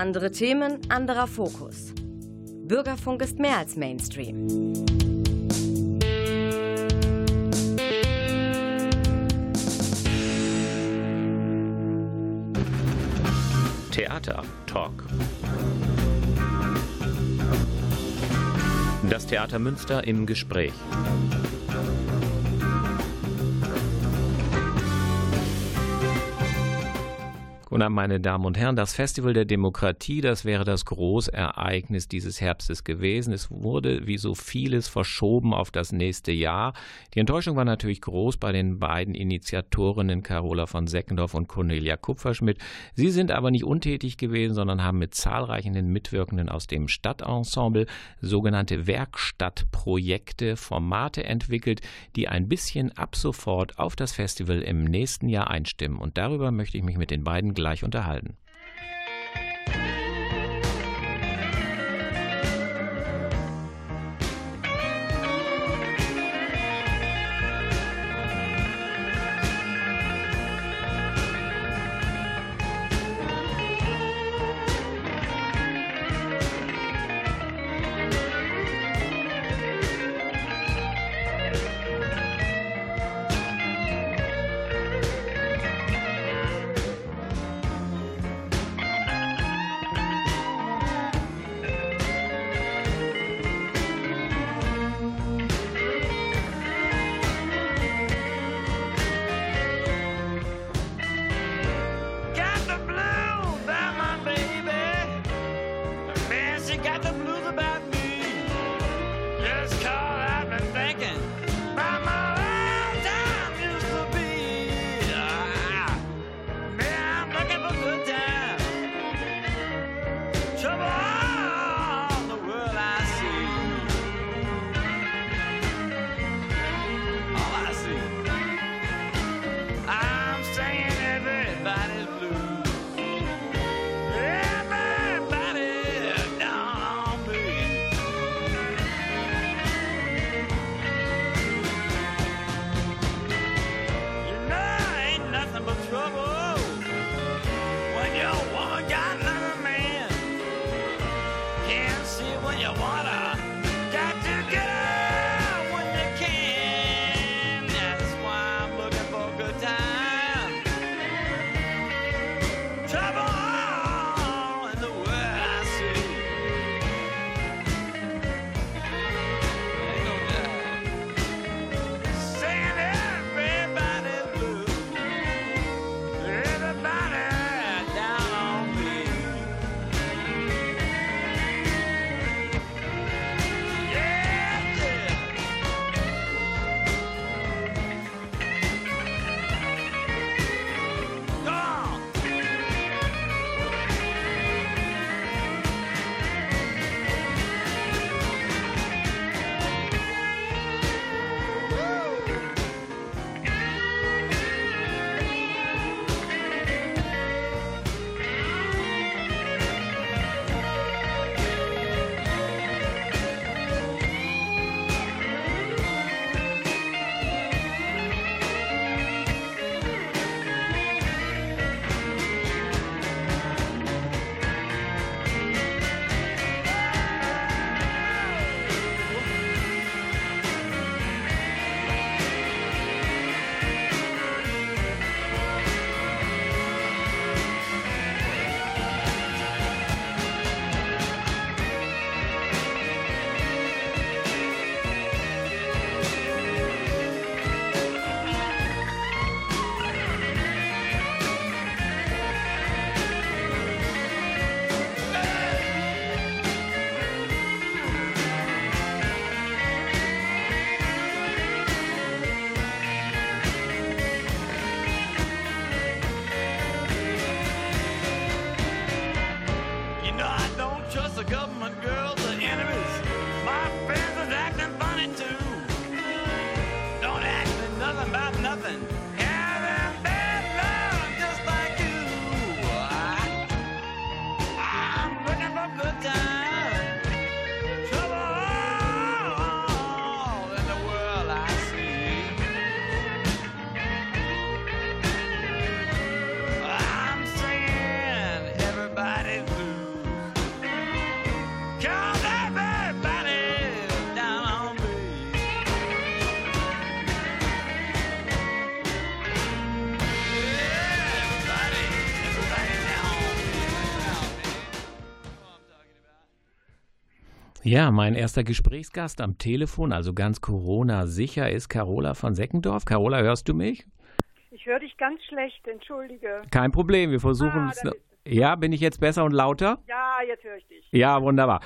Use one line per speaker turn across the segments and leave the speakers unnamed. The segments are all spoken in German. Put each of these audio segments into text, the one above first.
Andere Themen, anderer Fokus. Bürgerfunk ist mehr als Mainstream.
Theater Talk. Das Theater Münster im Gespräch. Abend, meine Damen und Herren. Das Festival der Demokratie, das wäre das Großereignis dieses Herbstes gewesen. Es wurde wie so vieles verschoben auf das nächste Jahr. Die Enttäuschung war natürlich groß bei den beiden Initiatorinnen Carola von Seckendorf und Cornelia Kupferschmidt. Sie sind aber nicht untätig gewesen, sondern haben mit zahlreichen Mitwirkenden aus dem Stadtensemble sogenannte Werkstattprojekte, Formate entwickelt, die ein bisschen ab sofort auf das Festival im nächsten Jahr einstimmen. Und darüber möchte ich mich mit den beiden gleich unterhalten. Ja, mein erster Gesprächsgast am Telefon, also ganz Corona-sicher, ist Carola von Seckendorf. Carola, hörst du mich?
Ich höre dich ganz schlecht, entschuldige.
Kein Problem, wir versuchen ah, es. Ja, bin ich jetzt besser und lauter?
Ja, jetzt höre ich dich.
Ja, wunderbar.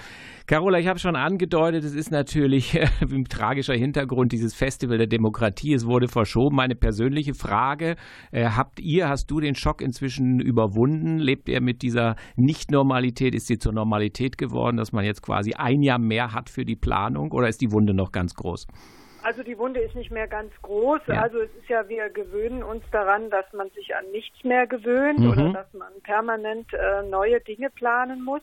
Carola, ich habe schon angedeutet, es ist natürlich äh, ein tragischer Hintergrund dieses Festival der Demokratie. Es wurde verschoben. Meine persönliche Frage, äh, habt ihr, hast du den Schock inzwischen überwunden? Lebt ihr mit dieser Nicht-Normalität? Ist sie zur Normalität geworden, dass man jetzt quasi ein Jahr mehr hat für die Planung oder ist die Wunde noch ganz groß?
Also die Wunde ist nicht mehr ganz groß. Ja. Also es ist ja, wir gewöhnen uns daran, dass man sich an nichts mehr gewöhnt mhm. oder dass man permanent äh, neue Dinge planen muss.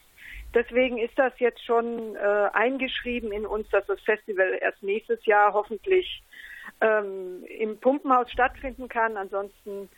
Deswegen ist das jetzt schon äh, eingeschrieben in uns, dass das Festival erst nächstes Jahr hoffentlich ähm, im Pumpenhaus stattfinden kann. Ansonsten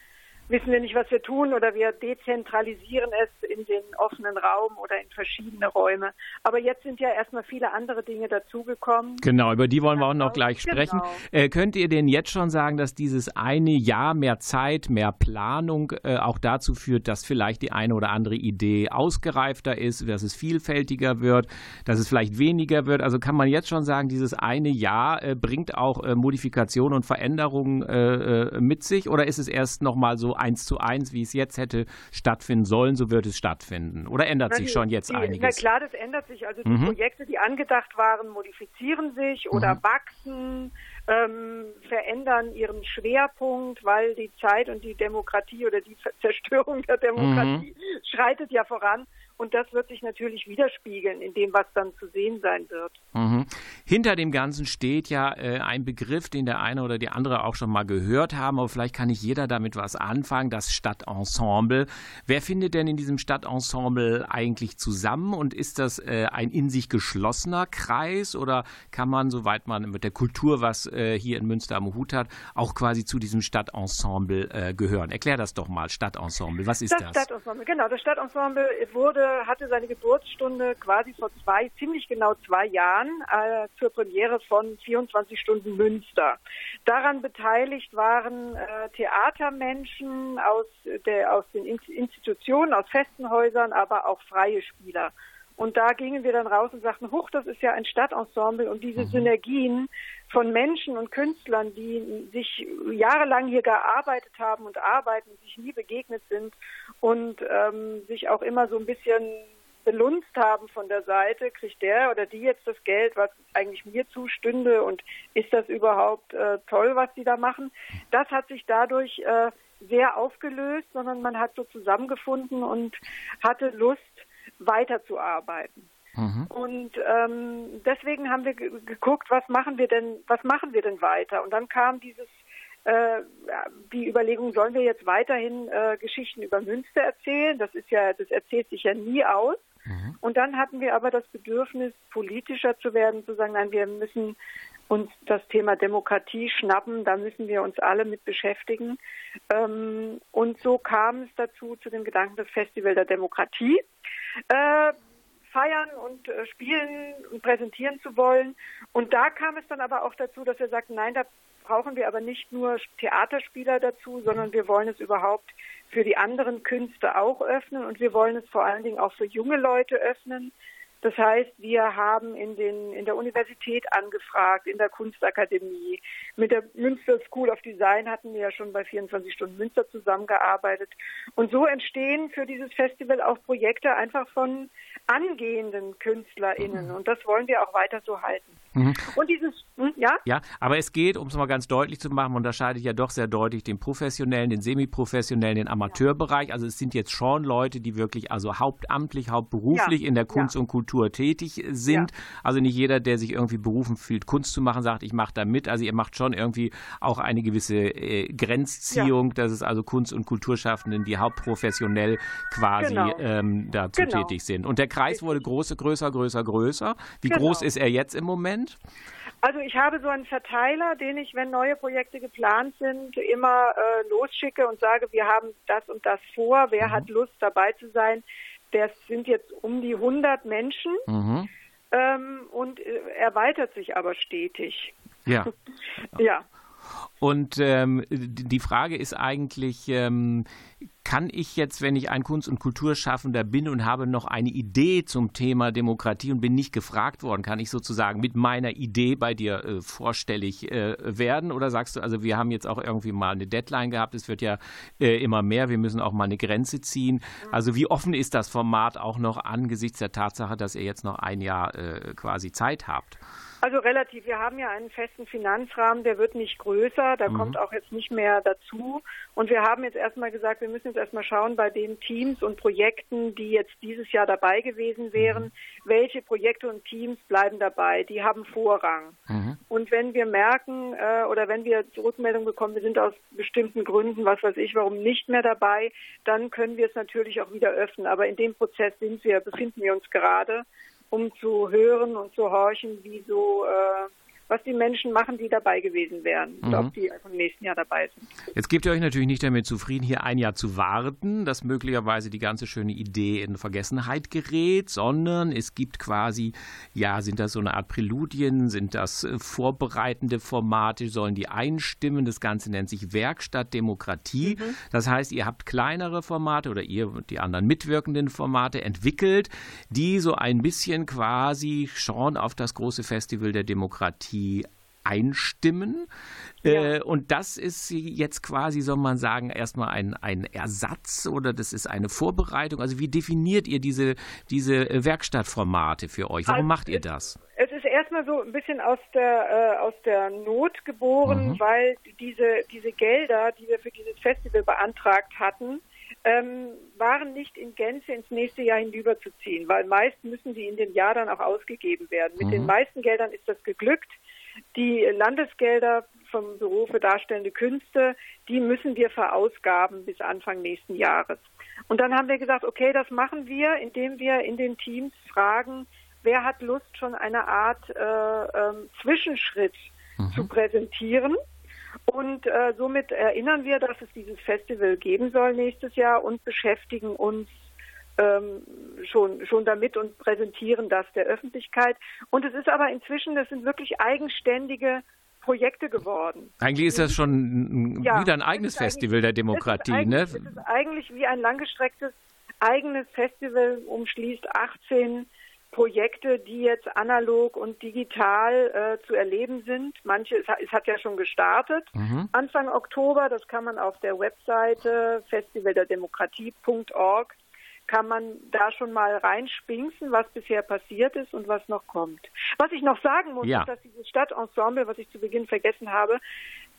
wissen wir nicht, was wir tun oder wir dezentralisieren es in den offenen Raum oder in verschiedene Räume. Aber jetzt sind ja erstmal viele andere Dinge dazugekommen.
Genau, über die wollen wir auch noch gleich sprechen. Genau. Äh, könnt ihr denn jetzt schon sagen, dass dieses eine Jahr mehr Zeit, mehr Planung äh, auch dazu führt, dass vielleicht die eine oder andere Idee ausgereifter ist, dass es vielfältiger wird, dass es vielleicht weniger wird? Also kann man jetzt schon sagen, dieses eine Jahr äh, bringt auch äh, Modifikationen und Veränderungen äh, äh, mit sich oder ist es erst nochmal so eins zu eins, wie es jetzt hätte stattfinden sollen, so wird es stattfinden? Oder ändert na, sich schon jetzt
die,
einiges?
Na klar, das ändert sich. Also die mhm. Projekte, die angedacht waren, modifizieren sich oder mhm. wachsen, ähm, verändern ihren Schwerpunkt, weil die Zeit und die Demokratie oder die Zerstörung der Demokratie mhm. schreitet ja voran. Und das wird sich natürlich widerspiegeln in dem, was dann zu sehen sein wird.
Mhm. Hinter dem Ganzen steht ja äh, ein Begriff, den der eine oder die andere auch schon mal gehört haben, aber vielleicht kann nicht jeder damit was anfangen, das Stadtensemble. Wer findet denn in diesem Stadtensemble eigentlich zusammen und ist das äh, ein in sich geschlossener Kreis oder kann man, soweit man mit der Kultur was äh, hier in Münster am Hut hat, auch quasi zu diesem Stadtensemble äh, gehören? Erklär das doch mal, Stadtensemble. Was ist das?
Das Stadtensemble, genau. Das Stadtensemble wurde hatte seine Geburtsstunde quasi vor zwei, ziemlich genau zwei Jahren äh, zur Premiere von 24 Stunden Münster. Daran beteiligt waren äh, Theatermenschen aus, der, aus den Institutionen, aus festen Häusern, aber auch freie Spieler. Und da gingen wir dann raus und sagten, huch, das ist ja ein Stadtensemble und diese mhm. Synergien von Menschen und Künstlern, die sich jahrelang hier gearbeitet haben und arbeiten, sich nie begegnet sind und ähm, sich auch immer so ein bisschen belunzt haben von der Seite, kriegt der oder die jetzt das Geld, was eigentlich mir zustünde und ist das überhaupt äh, toll, was die da machen? Das hat sich dadurch äh, sehr aufgelöst, sondern man hat so zusammengefunden und hatte Lust, weiterzuarbeiten. Mhm. Und ähm, deswegen haben wir geguckt, was machen wir denn, was machen wir denn weiter? Und dann kam dieses äh, die Überlegung, sollen wir jetzt weiterhin äh, Geschichten über Münster erzählen? Das ist ja, das erzählt sich ja nie aus. Mhm. Und dann hatten wir aber das Bedürfnis, politischer zu werden, zu sagen, nein, wir müssen uns das Thema Demokratie schnappen, da müssen wir uns alle mit beschäftigen. Ähm, und so kam es dazu, zu dem Gedanken des Festival der Demokratie. Äh, feiern und äh, spielen und präsentieren zu wollen. Und da kam es dann aber auch dazu, dass wir sagten, nein, da brauchen wir aber nicht nur Theaterspieler dazu, sondern wir wollen es überhaupt für die anderen Künste auch öffnen und wir wollen es vor allen Dingen auch für junge Leute öffnen. Das heißt, wir haben in, den, in der Universität angefragt, in der Kunstakademie, mit der Münster School of Design hatten wir ja schon bei 24 Stunden Münster zusammengearbeitet. Und so entstehen für dieses Festival auch Projekte einfach von angehenden KünstlerInnen. Mhm. Und das wollen wir auch weiter so halten. Mhm. Und dieses, hm, ja?
Ja, aber es geht, um es mal ganz deutlich zu machen, unterscheidet ja doch sehr deutlich den professionellen, den semiprofessionellen, den Amateurbereich. Also es sind jetzt schon Leute, die wirklich also hauptamtlich, hauptberuflich ja. in der Kunst ja. und Kultur tätig sind. Ja. Also nicht jeder, der sich irgendwie berufen fühlt, Kunst zu machen, sagt, ich mache da mit. Also ihr macht schon irgendwie auch eine gewisse äh, Grenzziehung, dass es also Kunst- und Kulturschaffenden, die hauptprofessionell quasi genau. ähm, dazu genau. tätig sind. Und der Kreis wurde große, größer, größer, größer. Wie genau. groß ist er jetzt im Moment? Moment?
Also ich habe so einen Verteiler, den ich, wenn neue Projekte geplant sind, immer äh, losschicke und sage, wir haben das und das vor, wer mhm. hat Lust dabei zu sein. Das sind jetzt um die 100 Menschen mhm. ähm, und äh, erweitert sich aber stetig.
Ja. ja. Und ähm, die Frage ist eigentlich, ähm, kann ich jetzt, wenn ich ein Kunst- und Kulturschaffender bin und habe noch eine Idee zum Thema Demokratie und bin nicht gefragt worden, kann ich sozusagen mit meiner Idee bei dir äh, vorstellig äh, werden? Oder sagst du, also wir haben jetzt auch irgendwie mal eine Deadline gehabt, es wird ja äh, immer mehr, wir müssen auch mal eine Grenze ziehen. Also wie offen ist das Format auch noch angesichts der Tatsache, dass ihr jetzt noch ein Jahr äh, quasi Zeit habt?
Also relativ. Wir haben ja einen festen Finanzrahmen, der wird nicht größer, da mhm. kommt auch jetzt nicht mehr dazu. Und wir haben jetzt erstmal gesagt, wir müssen jetzt erstmal schauen bei den Teams und Projekten, die jetzt dieses Jahr dabei gewesen wären, mhm. welche Projekte und Teams bleiben dabei, die haben Vorrang. Mhm. Und wenn wir merken äh, oder wenn wir Rückmeldung bekommen, wir sind aus bestimmten Gründen, was weiß ich, warum nicht mehr dabei, dann können wir es natürlich auch wieder öffnen. Aber in dem Prozess sind wir, befinden wir uns gerade um zu hören und zu horchen, wie so äh, was die Menschen machen, die dabei gewesen wären mhm. ob die im nächsten Jahr dabei sind.
Jetzt gebt ihr euch natürlich nicht damit zufrieden, hier ein Jahr zu warten, dass möglicherweise die ganze schöne Idee in Vergessenheit gerät, sondern es gibt quasi, ja, sind das so eine Art Präludien, sind das äh, vorbereitende Formate, sollen die einstimmen. Das Ganze nennt sich Werkstatt Demokratie. Mhm. Das heißt, ihr habt kleinere Formate oder ihr und die anderen mitwirkenden Formate entwickelt, die so ein bisschen quasi schon auf das große Festival der Demokratie einstimmen. Ja. Äh, und das ist jetzt quasi, soll man sagen, erstmal ein, ein Ersatz oder das ist eine Vorbereitung. Also wie definiert ihr diese, diese Werkstattformate für euch? Warum also macht ihr das?
Es ist erstmal so ein bisschen aus der, äh, aus der Not geboren, mhm. weil diese, diese Gelder, die wir für dieses Festival beantragt hatten, ähm, waren nicht in Gänze ins nächste Jahr hinüberzuziehen, weil meist müssen die in dem Jahr dann auch ausgegeben werden. Mit mhm. den meisten Geldern ist das geglückt. Die Landesgelder vom Büro für Darstellende Künste, die müssen wir verausgaben bis Anfang nächsten Jahres. Und dann haben wir gesagt, okay, das machen wir, indem wir in den Teams fragen, wer hat Lust, schon eine Art äh, äh, Zwischenschritt mhm. zu präsentieren. Und äh, somit erinnern wir, dass es dieses Festival geben soll nächstes Jahr und beschäftigen uns ähm, schon, schon damit und präsentieren das der Öffentlichkeit. Und es ist aber inzwischen, das sind wirklich eigenständige Projekte geworden.
Eigentlich ist das schon ja, wieder ein eigenes Festival der Demokratie, ne?
Es ist eigentlich wie ein langgestrecktes eigenes Festival, umschließt 18 Projekte, die jetzt analog und digital äh, zu erleben sind. Manche, es, hat ja schon gestartet. Mhm. Anfang Oktober, das kann man auf der Webseite festivalderdemokratie.org kann man da schon mal reinspinksen, was bisher passiert ist und was noch kommt. Was ich noch sagen muss, ja. ist, dass dieses Stadtensemble, was ich zu Beginn vergessen habe,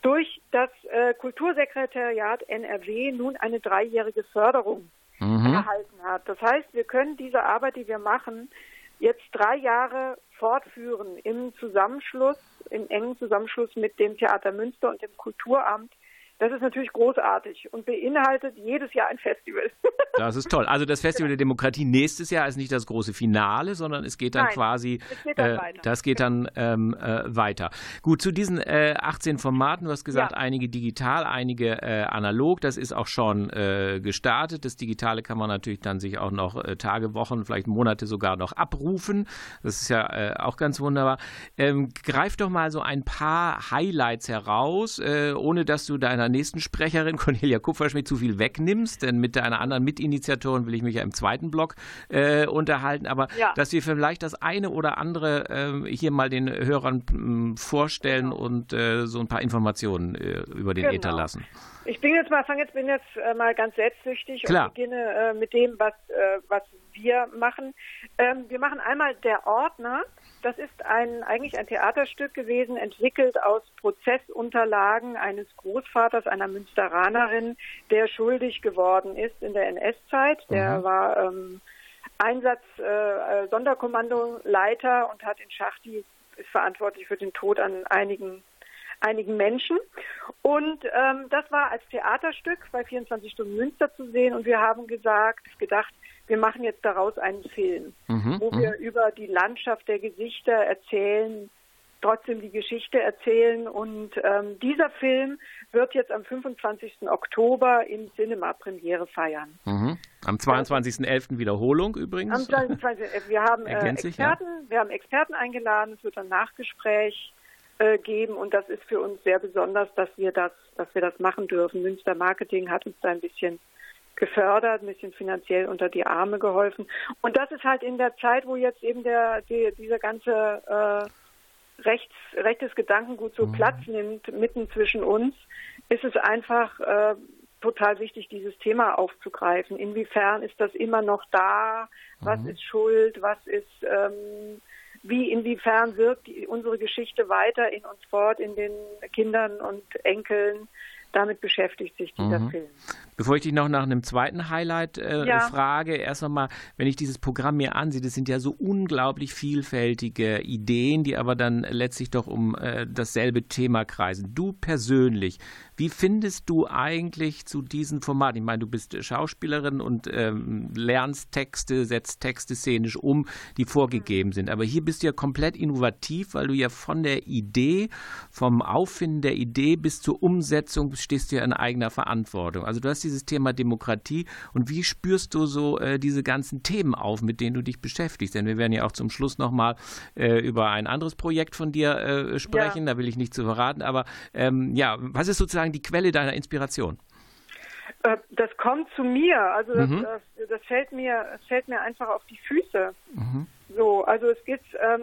durch das äh, Kultursekretariat NRW nun eine dreijährige Förderung mhm. erhalten hat. Das heißt, wir können diese Arbeit, die wir machen, jetzt drei Jahre fortführen im Zusammenschluss, im engen Zusammenschluss mit dem Theater Münster und dem Kulturamt das ist natürlich großartig und beinhaltet jedes Jahr ein Festival.
Das ist toll. Also das Festival der Demokratie nächstes Jahr ist nicht das große Finale, sondern es geht dann Nein, quasi, geht dann äh, das geht dann ähm, äh, weiter. Gut, zu diesen äh, 18 Formaten, du hast gesagt, ja. einige digital, einige äh, analog, das ist auch schon äh, gestartet. Das Digitale kann man natürlich dann sich auch noch äh, Tage, Wochen, vielleicht Monate sogar noch abrufen. Das ist ja auch ganz wunderbar. Ähm, greif doch mal so ein paar Highlights heraus, ohne dass du deiner nächsten Sprecherin, Cornelia Kupferschmidt, zu viel wegnimmst, denn mit einer anderen Mitinitiatorin will ich mich ja im zweiten Block äh, unterhalten, aber ja. dass wir vielleicht das eine oder andere äh, hier mal den Hörern äh, vorstellen genau. und äh, so ein paar Informationen äh, über den genau. Äther lassen.
Ich bin jetzt mal, fange jetzt, bin jetzt äh, mal ganz selbstsüchtig
Klar.
und beginne mit dem, was, was wir machen. Ähm, wir machen einmal der Ordner. Das ist ein, eigentlich ein Theaterstück gewesen, entwickelt aus Prozessunterlagen eines Großvaters einer Münsteranerin, der schuldig geworden ist in der NS-Zeit. Der mhm. war ähm, Einsatz äh, Sonderkommandoleiter und hat in Schachti ist verantwortlich für den Tod an einigen einigen Menschen. Und ähm, das war als Theaterstück bei 24 Stunden Münster zu sehen. Und wir haben gesagt, gedacht, wir machen jetzt daraus einen Film, mhm, wo wir mhm. über die Landschaft der Gesichter erzählen, trotzdem die Geschichte erzählen. Und ähm, dieser Film wird jetzt am 25. Oktober im Cinema Premiere feiern.
Mhm. Am 22.11. Wiederholung übrigens.
Am 22. Wir haben äh, Experten, ja. wir haben Experten eingeladen. Es wird ein Nachgespräch äh, geben und das ist für uns sehr besonders, dass wir das, dass wir das machen dürfen. Münster Marketing hat uns da ein bisschen gefördert, ein bisschen finanziell unter die Arme geholfen. Und das ist halt in der Zeit, wo jetzt eben der, die, dieser ganze äh, rechts, rechtes Gedankengut so mhm. Platz nimmt, mitten zwischen uns, ist es einfach äh, total wichtig, dieses Thema aufzugreifen. Inwiefern ist das immer noch da? Was mhm. ist Schuld? Was ist, ähm, wie, inwiefern wirkt die, unsere Geschichte weiter in uns fort, in den Kindern und Enkeln? damit beschäftigt sich dieser mhm. Film.
Bevor ich dich noch nach einem zweiten Highlight äh, ja. frage, erst nochmal, wenn ich dieses Programm mir ansehe, das sind ja so unglaublich vielfältige Ideen, die aber dann letztlich doch um äh, dasselbe Thema kreisen. Du persönlich, wie findest du eigentlich zu diesen Formaten? Ich meine, du bist Schauspielerin und ähm, lernst Texte, setzt Texte szenisch um, die vorgegeben sind. Aber hier bist du ja komplett innovativ, weil du ja von der Idee, vom Auffinden der Idee bis zur Umsetzung stehst du ja in eigener Verantwortung. Also du hast dieses Thema Demokratie und wie spürst du so äh, diese ganzen Themen auf, mit denen du dich beschäftigst? Denn wir werden ja auch zum Schluss nochmal äh, über ein anderes Projekt von dir äh, sprechen, ja. da will ich nicht zu verraten. Aber ähm, ja, was ist sozusagen die Quelle deiner Inspiration?
Äh, das kommt zu mir, also das, mhm. das, das, fällt mir, das fällt mir einfach auf die Füße. Mhm. So, also es gibt, ähm,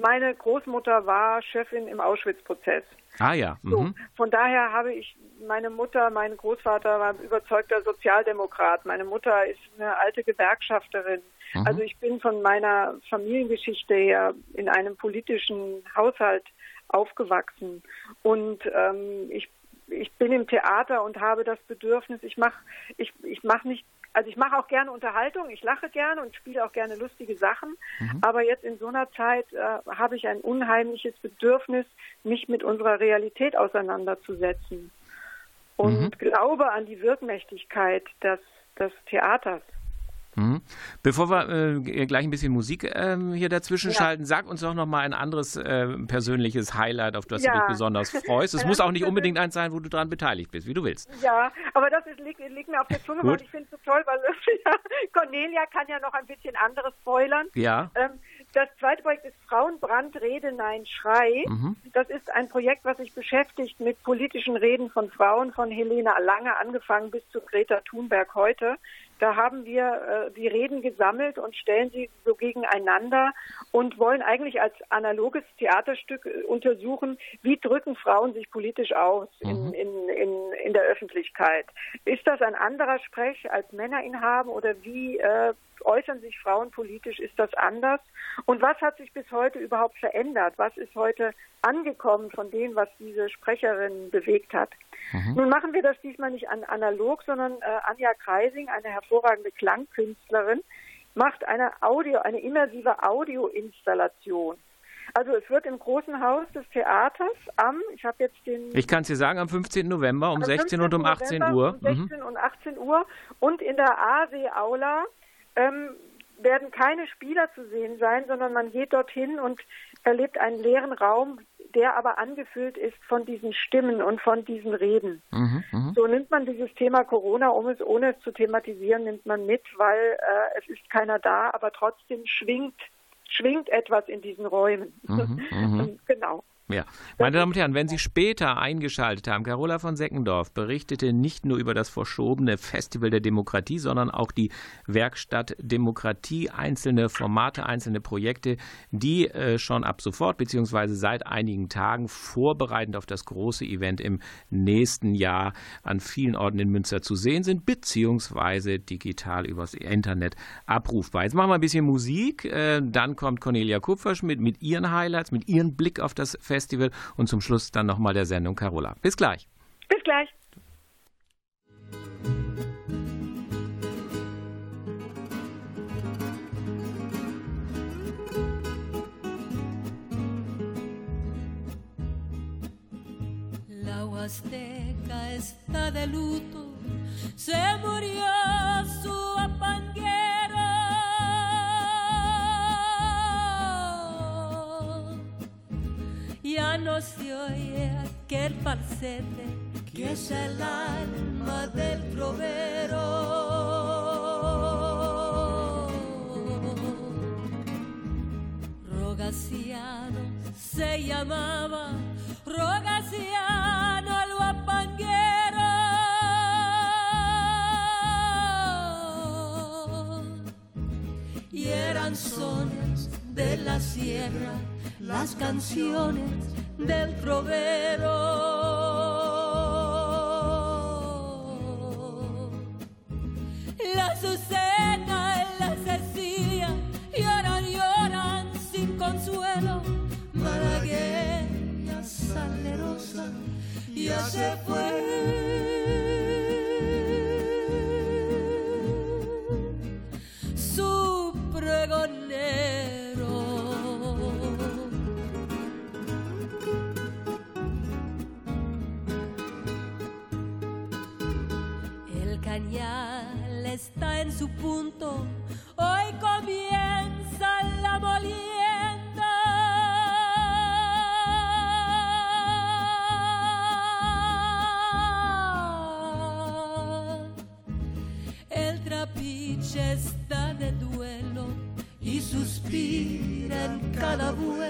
meine Großmutter war Chefin im Auschwitz-Prozess.
Ah ja.
Mhm. So, von daher habe ich meine Mutter, mein Großvater war überzeugter Sozialdemokrat. Meine Mutter ist eine alte Gewerkschafterin. Mhm. Also ich bin von meiner Familiengeschichte her in einem politischen Haushalt aufgewachsen. Und ähm, ich, ich bin im Theater und habe das Bedürfnis, ich mache ich, ich mach nicht also ich mache auch gerne Unterhaltung, ich lache gerne und spiele auch gerne lustige Sachen. Mhm. Aber jetzt in so einer Zeit äh, habe ich ein unheimliches Bedürfnis, mich mit unserer Realität auseinanderzusetzen. Und mhm. glaube an die Wirkmächtigkeit des, des Theaters.
Mhm. Bevor wir äh, gleich ein bisschen Musik äh, hier dazwischen ja. schalten, sag uns doch noch mal ein anderes äh, persönliches Highlight, auf das ja. du dich besonders freust. Es muss auch nicht unbedingt eins sein, wo du daran beteiligt bist, wie du willst.
Ja, aber das ist, liegt, liegt mir auf der Zunge, und ich finde es so toll, weil Cornelia kann ja noch ein bisschen anderes spoilern.
Ja. Ähm,
das zweite Projekt ist Frauenbrand, Rede, Nein, Schrei. Mhm. Das ist ein Projekt, was sich beschäftigt mit politischen Reden von Frauen, von Helena Lange angefangen bis zu Greta Thunberg heute. Da haben wir äh, die Reden gesammelt und stellen sie so gegeneinander und wollen eigentlich als analoges Theaterstück äh, untersuchen, wie drücken Frauen sich politisch aus in, mhm. in, in, in der Öffentlichkeit. Ist das ein anderer Sprech, als Männer ihn haben oder wie äh, äußern sich Frauen politisch? Ist das anders? Und was hat sich bis heute überhaupt verändert? Was ist heute angekommen von dem, was diese Sprecherin bewegt hat? Mhm. Nun machen wir das diesmal nicht an analog, sondern äh, Anja Kreising, eine hervorragende Klangkünstlerin, macht eine Audio, eine immersive Audioinstallation. Also es wird im großen Haus des Theaters am, ich habe jetzt den...
Ich kann es dir sagen, am 15. November um 16 und um 18 Uhr.
Um 16 mhm. und 18 Uhr und in der ASE-Aula ähm, werden keine Spieler zu sehen sein, sondern man geht dorthin und erlebt einen leeren Raum, der aber angefüllt ist von diesen Stimmen und von diesen Reden. Mhm, mh. So nimmt man dieses Thema Corona, um es ohne es zu thematisieren, nimmt man mit, weil äh, es ist keiner da, aber trotzdem schwingt schwingt etwas in diesen Räumen. Mhm, mh. genau.
Ja, meine Damen und Herren, wenn Sie später eingeschaltet haben, Carola von Seckendorf berichtete nicht nur über das verschobene Festival der Demokratie, sondern auch die Werkstatt Demokratie, einzelne Formate, einzelne Projekte, die äh, schon ab sofort beziehungsweise seit einigen Tagen vorbereitend auf das große Event im nächsten Jahr an vielen Orten in Münster zu sehen sind, beziehungsweise digital übers Internet abrufbar. Jetzt machen wir ein bisschen Musik, äh, dann kommt Cornelia Kupferschmidt mit ihren Highlights, mit ihrem Blick auf das Festival Festival und zum Schluss dann nochmal der Sendung Carola. Bis gleich.
Bis gleich.
La Huasteca está de luto, se murió su ya no se oye aquel falsete que es el alma del trovero. Rogaciano se llamaba, Rogaciano el guapanguero. Y eran zonas de la sierra las canciones del trovero. La Azucena la Cecilia lloran, lloran sin consuelo. Malagueña salerosa ya se fue. calaboué.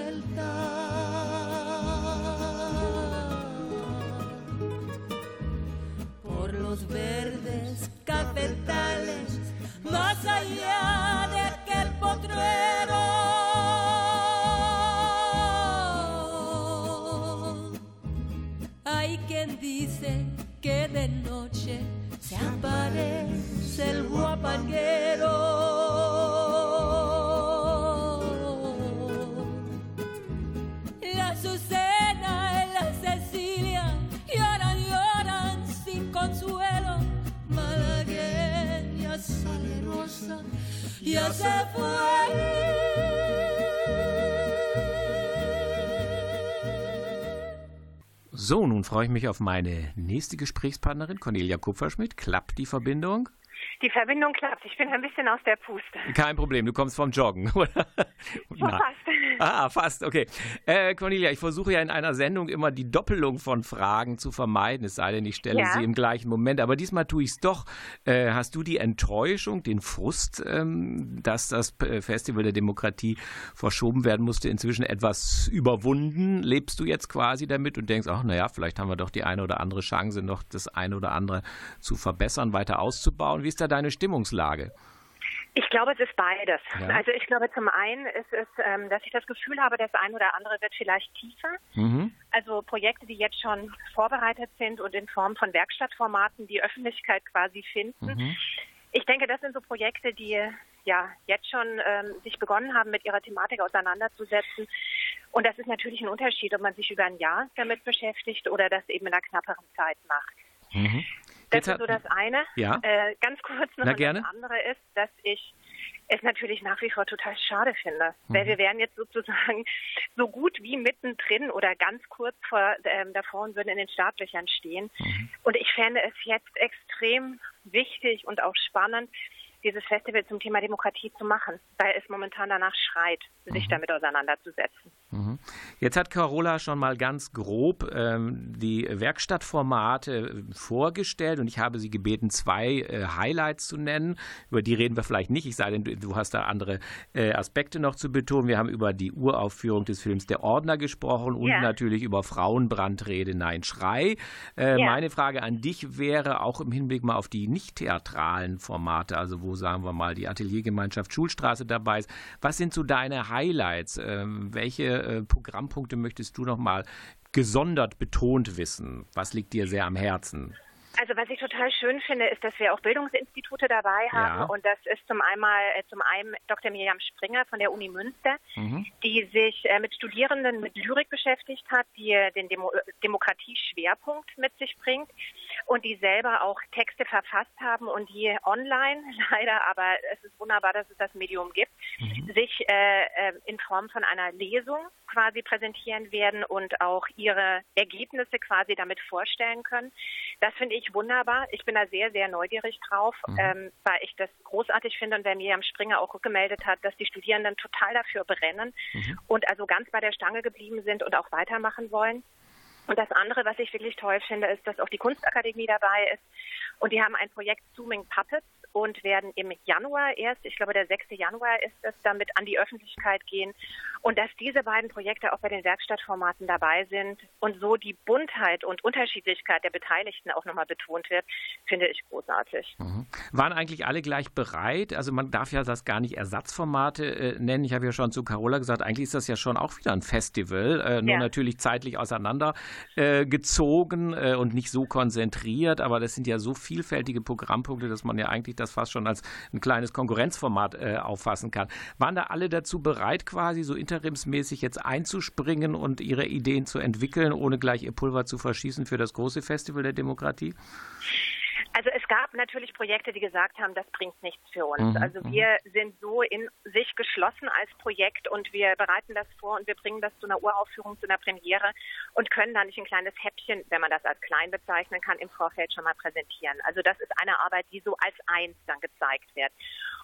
So, nun freue ich mich auf meine nächste Gesprächspartnerin, Cornelia Kupferschmidt. Klappt die Verbindung?
Die Verbindung klappt. Ich bin ein bisschen aus der Puste.
Kein Problem, du kommst vom Joggen, oder?
So fast.
Ah, fast, okay. Äh, Cornelia, ich versuche ja in einer Sendung immer die Doppelung von Fragen zu vermeiden, es sei denn, ich stelle
Ja.
sie im gleichen Moment. Aber diesmal tue ich es doch. Äh, hast du die Enttäuschung, den Frust, ähm, dass das äh, Festival der Demokratie verschoben werden musste, inzwischen etwas überwunden? Lebst du jetzt quasi damit und denkst, ach, naja, vielleicht haben wir doch die eine oder andere Chance, noch das eine oder andere zu verbessern, weiter auszubauen? Wie ist da deine Stimmungslage?
Ich glaube, es ist beides.
Ja.
Also ich glaube, zum einen ist es, ähm, dass ich das Gefühl habe, das eine oder andere wird vielleicht tiefer.
Mhm.
Also Projekte, die jetzt schon vorbereitet sind und in Form von Werkstattformaten die Öffentlichkeit quasi finden.
Mhm.
Ich denke, das sind so Projekte, die ja jetzt schon ähm, sich begonnen haben, mit ihrer Thematik auseinanderzusetzen. Und das ist natürlich ein Unterschied, ob man sich über ein Jahr damit beschäftigt oder das eben in einer knapperen Zeit macht.
Mhm.
Das
Jetzt
ist so das eine.
Ja.
Äh, ganz kurz noch
Na,
das andere ist, dass ich es natürlich nach wie vor total schade finde.
Mhm.
Weil wir wären jetzt sozusagen so gut wie mittendrin oder ganz kurz vor, ähm, davor und würden in den Startlöchern stehen.
Mhm.
Und ich fände es jetzt extrem wichtig und auch spannend, dieses Festival zum Thema Demokratie zu machen, weil es momentan danach schreit, sich
Mhm.
damit auseinanderzusetzen.
Mhm. Jetzt hat Carola schon mal ganz grob ähm, die Werkstattformate äh, vorgestellt und ich habe sie gebeten, zwei äh, Highlights zu nennen. Über die reden wir vielleicht nicht, ich sei denn, du, du hast da andere äh, Aspekte noch zu betonen. Wir haben über die Uraufführung des Films Der Ordner gesprochen und
Ja.
natürlich über Frauenbrandrede Nein Schrei. Äh,
Ja.
Meine Frage an dich wäre auch im Hinblick mal auf die nicht theatralen Formate, also wo sagen wir mal die Ateliergemeinschaft Schulstraße dabei ist. Was sind so deine Highlights? Ähm, welche äh, Programmpunkte möchtest du noch mal gesondert betont wissen? Was liegt dir sehr am Herzen?
Also was ich total schön finde, ist, dass wir auch Bildungsinstitute dabei haben
Ja.
und das ist zum einmal äh, zum einen Dr. Miriam Springer von der Uni Münster,
Mhm.
die sich äh, mit Studierenden mit Lyrik beschäftigt hat, die den Demo Demokratieschwerpunkt mit sich bringt und die selber auch Texte verfasst haben und die online leider, aber es ist wunderbar, dass es das Medium gibt, sich äh, äh, in Form von einer Lesung quasi präsentieren werden und auch ihre Ergebnisse quasi damit vorstellen können. Das finde ich wunderbar. Ich bin da sehr, sehr neugierig drauf, ähm, weil ich das großartig finde und weil Miriam Springer auch rückgemeldet hat, dass die Studierenden total dafür brennen und also ganz bei der Stange geblieben sind und auch weitermachen wollen. Und das andere, was ich wirklich toll finde, ist, dass auch die Kunstakademie dabei ist. Und die haben ein Projekt Zooming Puppets. Und werden im Januar erst, ich glaube der 6. Januar ist es, damit an die Öffentlichkeit gehen. Und dass diese beiden Projekte auch bei den Werkstattformaten dabei sind und so die Buntheit und Unterschiedlichkeit der Beteiligten auch nochmal betont wird, finde ich großartig.
Mhm. Waren eigentlich alle gleich bereit? Also man darf ja das gar nicht Ersatzformate äh, nennen. Ich habe ja schon zu Carola gesagt, eigentlich ist das ja schon auch wieder ein Festival, äh, nur ja. natürlich zeitlich auseinandergezogen äh, und nicht so konzentriert. Aber das sind ja so vielfältige Programmpunkte, dass man ja eigentlich das fast schon als ein kleines Konkurrenzformat äh, auffassen kann. Waren da alle dazu bereit, quasi so interimsmäßig jetzt einzuspringen und ihre Ideen zu entwickeln, ohne gleich ihr Pulver zu verschießen für das große Festival der Demokratie?
Also es gab natürlich Projekte, die gesagt haben, das bringt nichts für uns. Mhm. Also mhm. wir sind so in sich geschlossen als Projekt und wir bereiten das vor und wir bringen das zu einer Uraufführung, zu einer Premiere und können da nicht ein kleines Häppchen, wenn man das als klein bezeichnen kann, im Vorfeld schon mal präsentieren. Also das ist eine Arbeit, die so als eins dann gezeigt wird.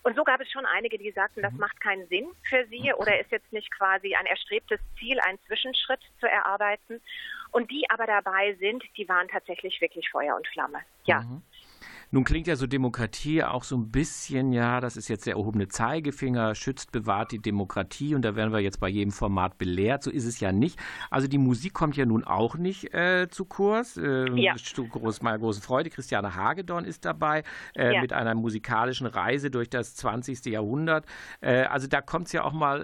Und so gab es schon einige, die sagten, das mhm. macht keinen Sinn für sie oder ist jetzt nicht quasi ein erstrebtes Ziel, einen Zwischenschritt zu erarbeiten. Und die aber dabei sind, die waren tatsächlich wirklich Feuer und Flamme. Ja. Mhm.
Nun klingt ja so Demokratie auch so ein bisschen, ja, das ist jetzt der erhobene Zeigefinger, schützt, bewahrt die Demokratie und da werden wir jetzt bei jedem Format belehrt. So ist es ja nicht. Also die Musik kommt ja nun auch nicht äh, zu Kurs. Äh, ja. Zu groß, meiner großen Freude, Christiane Hagedorn ist dabei äh, ja. mit einer musikalischen Reise durch das 20. Jahrhundert. Äh, also da kommt es ja auch mal,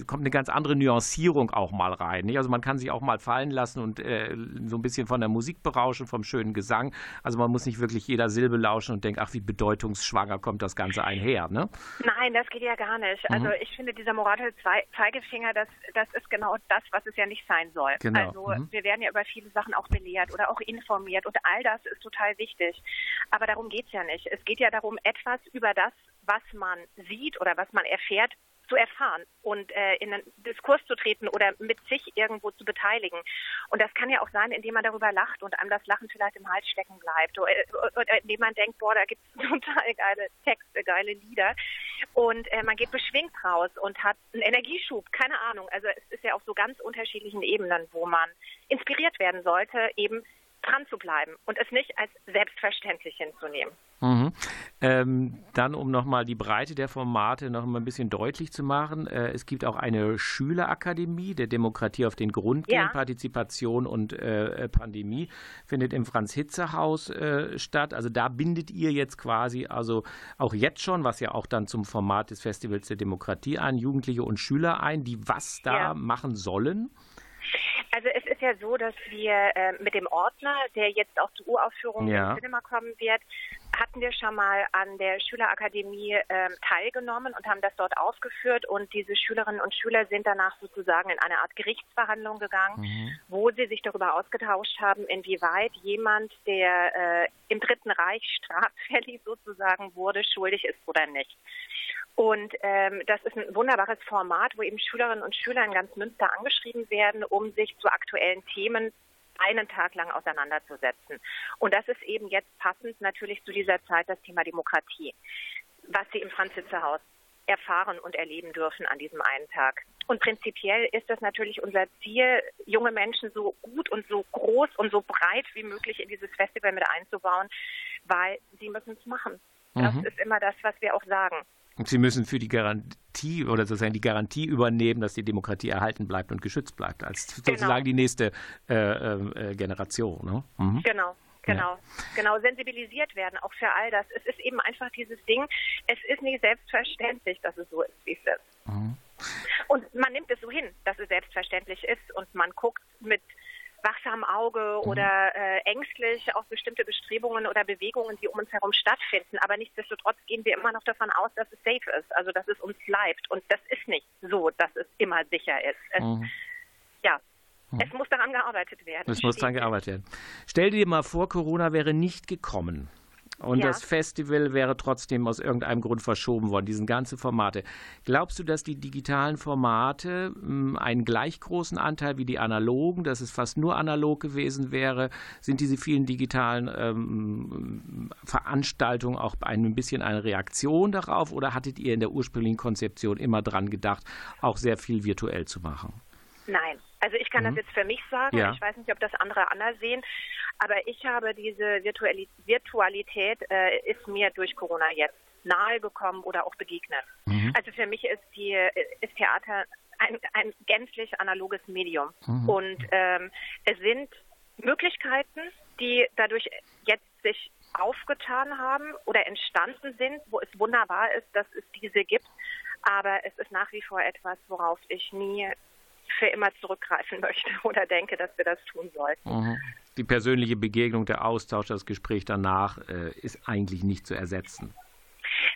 äh, kommt eine ganz andere Nuancierung auch mal rein. Nicht? Also man kann sich auch mal fallen lassen und äh, so ein bisschen von der Musik berauschen, vom schönen Gesang. Also man muss nicht wirklich jeder Silbe belauschen und denke, ach, wie bedeutungsschwanger kommt das Ganze einher, ne?
Nein, das geht ja gar nicht. Also mhm. ich finde, dieser moralische Zeigefinger, das, das ist genau das, was es ja nicht sein soll. Genau. Also mhm. wir werden ja über viele Sachen auch belehrt oder auch informiert und all das ist total wichtig. Aber darum geht es ja nicht. Es geht ja darum, etwas über das, was man sieht oder was man erfährt, zu erfahren und äh, in einen Diskurs zu treten oder mit sich irgendwo zu beteiligen. Und das kann ja auch sein, indem man darüber lacht und einem das Lachen vielleicht im Hals stecken bleibt oder, oder indem man denkt, boah, da gibt es total geile Texte, geile Lieder und äh, man geht beschwingt raus und hat einen Energieschub, keine Ahnung. Also es ist ja auf so ganz unterschiedlichen Ebenen, wo man inspiriert werden sollte, eben dran zu bleiben und es nicht als selbstverständlich hinzunehmen.
Mhm. Ähm, dann, um nochmal die Breite der Formate noch mal ein bisschen deutlich zu machen, äh, es gibt auch eine Schülerakademie der Demokratie auf den Grund gehen, ja. Partizipation und äh, Pandemie, findet im Franz-Hitze-Haus äh, statt. Also da bindet ihr jetzt quasi, also auch jetzt schon, was ja auch dann zum Format des Festivals der Demokratie an, Jugendliche und Schüler ein, die was da ja. machen sollen?
Also es ist ja so, dass wir äh, mit dem Ordner, der jetzt auch zur Uraufführung ja. im Cinema kommen wird, hatten wir schon mal an der Schülerakademie äh, teilgenommen und haben das dort aufgeführt und diese Schülerinnen und Schüler sind danach sozusagen in eine Art Gerichtsverhandlung gegangen, mhm. wo sie sich darüber ausgetauscht haben, inwieweit jemand, der äh, im Dritten Reich straffällig sozusagen wurde, schuldig ist oder nicht. Und ähm, das ist ein wunderbares Format, wo eben Schülerinnen und Schüler in ganz Münster angeschrieben werden, um sich zu aktuellen Themen einen Tag lang auseinanderzusetzen. Und das ist eben jetzt passend natürlich zu dieser Zeit das Thema Demokratie, was Sie im Franz-Hitze-Haus erfahren und erleben dürfen an diesem einen Tag. Und prinzipiell ist das natürlich unser Ziel, junge Menschen so gut und so groß und so breit wie möglich in dieses Festival mit einzubauen, weil sie müssen es machen. Das mhm. ist immer das, was wir auch sagen.
Und Sie müssen für die Garantie oder sozusagen die Garantie übernehmen, dass die Demokratie erhalten bleibt und geschützt bleibt, als genau. sozusagen die nächste äh, äh, Generation. Ne?
Mhm. Genau. Genau, ja. genau, sensibilisiert werden, auch für all das. Es ist eben einfach dieses Ding, es ist nicht selbstverständlich, dass es so ist, wie es ist. Mhm. Und man nimmt es so hin, dass es selbstverständlich ist und man guckt mit wachsam Auge mhm. oder äh, ängstlich auf bestimmte Bestrebungen oder Bewegungen, die um uns herum stattfinden. Aber nichtsdestotrotz gehen wir immer noch davon aus, dass es safe ist, also dass es uns bleibt. Und das ist nicht so, dass es immer sicher ist. Es, mhm. Ja, mhm. es muss daran gearbeitet werden.
Es muss daran gearbeitet werden. Stell dir mal vor, Corona wäre nicht gekommen. Und ja. das Festival wäre trotzdem aus irgendeinem Grund verschoben worden, diesen ganzen Formate. Glaubst du, dass die digitalen Formate hm, einen gleich großen Anteil wie die analogen, dass es fast nur analog gewesen wäre? Sind diese vielen digitalen ähm, Veranstaltungen auch ein bisschen eine Reaktion darauf oder hattet ihr in der ursprünglichen Konzeption immer dran gedacht, auch sehr viel virtuell zu machen?
Nein, Also ich kann mhm. das jetzt für mich sagen, ja. ich weiß nicht, ob das andere anders sehen, aber ich habe diese Virtualität, äh, ist mir durch Corona jetzt nahe gekommen oder auch begegnet. Mhm. Also für mich ist, die, ist Theater ein, ein gänzlich analoges Medium. Mhm. Und ähm, es sind Möglichkeiten, die dadurch jetzt sich aufgetan haben oder entstanden sind, wo es wunderbar ist, dass es diese gibt. Aber es ist nach wie vor etwas, worauf ich nie für immer zurückgreifen möchte oder denke, dass wir das tun sollten.
Mhm. Die persönliche Begegnung, der Austausch, das Gespräch danach äh, ist eigentlich nicht zu ersetzen.